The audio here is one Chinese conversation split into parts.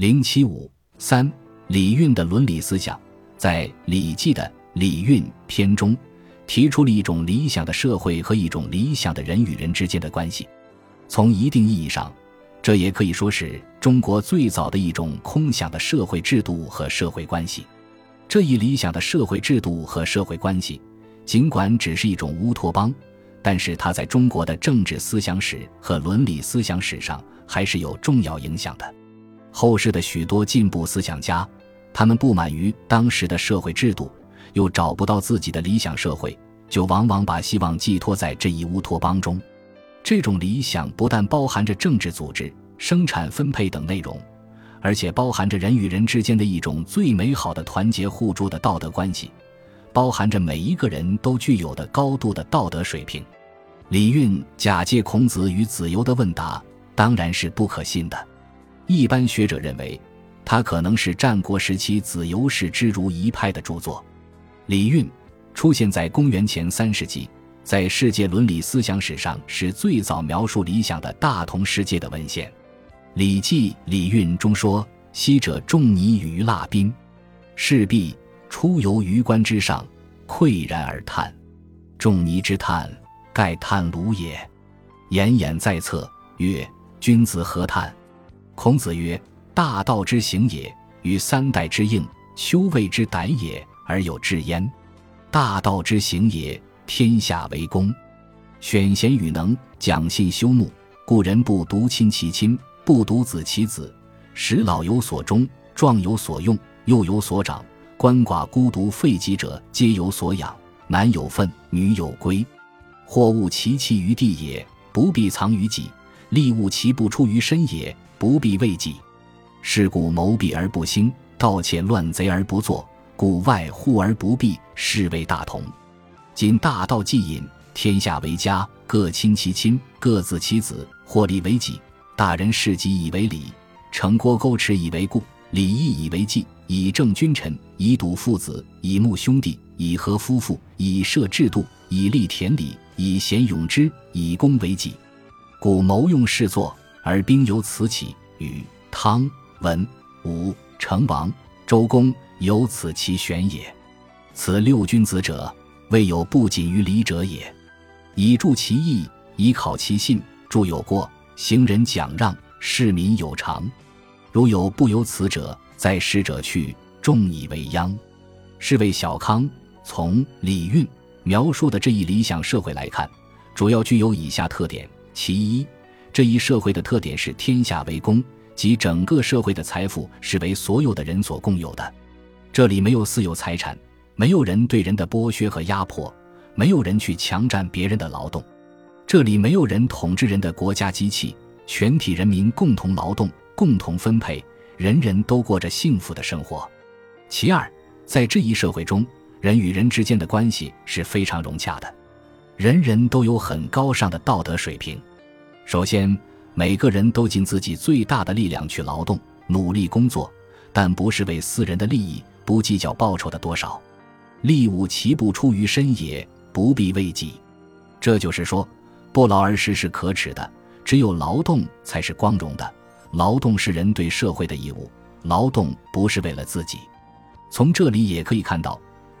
零七五三礼运的伦理思想，在《礼记》的礼运篇中，提出了一种理想的社会和一种理想的人与人之间的关系。从一定意义上，这也可以说是中国最早的一种空想的社会制度和社会关系。这一理想的社会制度和社会关系，尽管只是一种乌托邦，但是它在中国的政治思想史和伦理思想史上还是有重要影响的。后世的许多进步思想家，他们不满于当时的社会制度，又找不到自己的理想社会，就往往把希望寄托在这一乌托邦中。这种理想不但包含着政治组织、生产分配等内容。而且包含着人与人之间的一种最美好的团结互助的道德关系，包含着每一个人都具有的高度的道德水平。李运假借孔子与子游的问答，当然是不可信的。一般学者认为，它可能是战国时期子游氏之儒一派的著作。李运出现在公元前三世纪，在世界伦理思想史上是最早描述理想的大同世界的文献。《礼记·礼运》中说：“昔者仲尼于蜡宾，士必出游于关之上，喟然而叹。仲尼之叹，盖叹鲁也。言眼在侧，曰：‘君子何叹？’孔子曰：‘大道之行也，与三代之应，修为之胆也，而有志焉。大道之行也，天下为公，选贤与能，讲信修睦，故人不独亲其亲。’”不独子其子，使老有所终，壮有所用，幼有所长。鳏寡孤独废疾者，皆有所养。男有分，女有归。货物其弃于地也，不必藏于己；利物其不出于身也，不必为己。是故谋闭而不兴，盗窃乱贼而不作，故外户而不闭，是谓大同。今大道既隐，天下为家，各亲其亲，各自其子，或立为己。大人事己以为礼，城郭沟池以为固，礼义以为纪，以正君臣，以笃父子，以睦兄弟，以和夫妇，以设制度，以立田礼，以贤勇之，以功为己。故谋用事作，而兵由此起。禹、汤、文、武、成王、周公由此其玄也。此六君子者，未有不谨于礼者也。以助其义，以考其信。著有过。行人讲让，市民有常。如有不由此者，在使者去，众以为殃。是谓小康。从礼运描述的这一理想社会来看，主要具有以下特点：其一，这一社会的特点是天下为公，即整个社会的财富是为所有的人所共有的。这里没有私有财产，没有人对人的剥削和压迫，没有人去强占别人的劳动。这里没有人统治人的国家机器，全体人民共同劳动、共同分配，人人都过着幸福的生活。其二，在这一社会中，人与人之间的关系是非常融洽的，人人都有很高尚的道德水平。首先，每个人都尽自己最大的力量去劳动、努力工作，但不是为私人的利益，不计较报酬的多少。利物其不出于身也，不必为己。这就是说。不劳而食是可耻的，只有劳动才是光荣的。劳动是人对社会的义务，劳动不是为了自己。从这里也可以看到，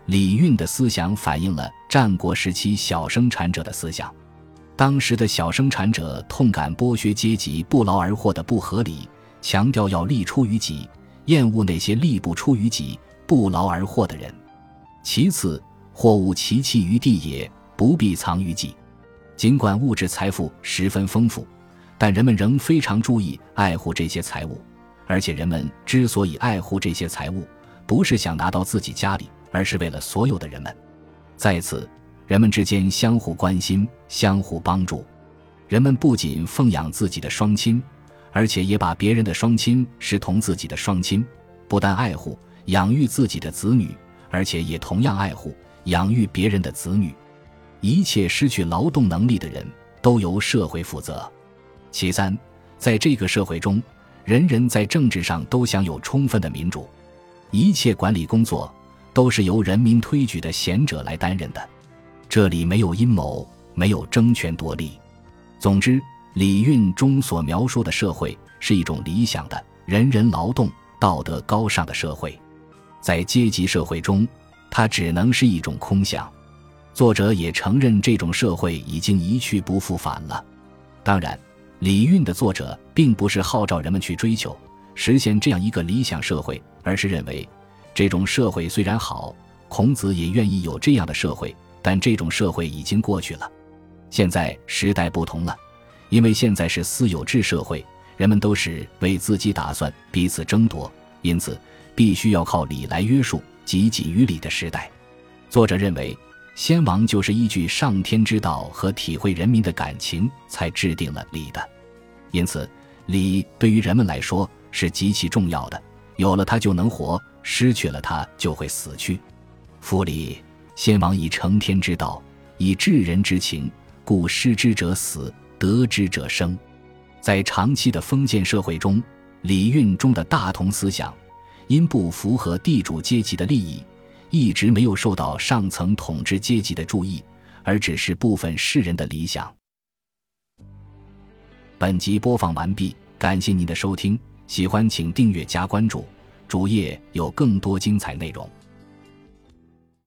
李运的思想反映了战国时期小生产者的思想。当时的小生产者痛感剥削阶级不劳而获的不合理，强调要力出于己，厌恶那些力不出于己、不劳而获的人。其次，货物其弃于地也，不必藏于己。尽管物质财富十分丰富，但人们仍非常注意爱护这些财物。而且，人们之所以爱护这些财物，不是想拿到自己家里，而是为了所有的人们。在此，人们之间相互关心、相互帮助。人们不仅奉养自己的双亲，而且也把别人的双亲视同自己的双亲。不但爱护、养育自己的子女，而且也同样爱护、养育别人的子女。一切失去劳动能力的人都由社会负责。其三，在这个社会中，人人在政治上都享有充分的民主，一切管理工作都是由人民推举的贤者来担任的。这里没有阴谋，没有争权夺利。总之，礼运中所描述的社会是一种理想的、人人劳动、道德高尚的社会。在阶级社会中，它只能是一种空想。作者也承认，这种社会已经一去不复返了。当然，礼运的作者并不是号召人们去追求、实现这样一个理想社会，而是认为，这种社会虽然好，孔子也愿意有这样的社会，但这种社会已经过去了。现在时代不同了，因为现在是私有制社会，人们都是为自己打算，彼此争夺，因此必须要靠礼来约束，及己于礼的时代。作者认为。先王就是依据上天之道和体会人民的感情，才制定了礼的。因此，礼对于人们来说是极其重要的。有了它就能活，失去了它就会死去。夫礼，先王以承天之道，以治人之情，故失之者死，得之者生。在长期的封建社会中，礼运中的大同思想，因不符合地主阶级的利益。一直没有受到上层统治阶级的注意，而只是部分士人的理想。本集播放完毕，感谢您的收听，喜欢请订阅加关注，主页有更多精彩内容。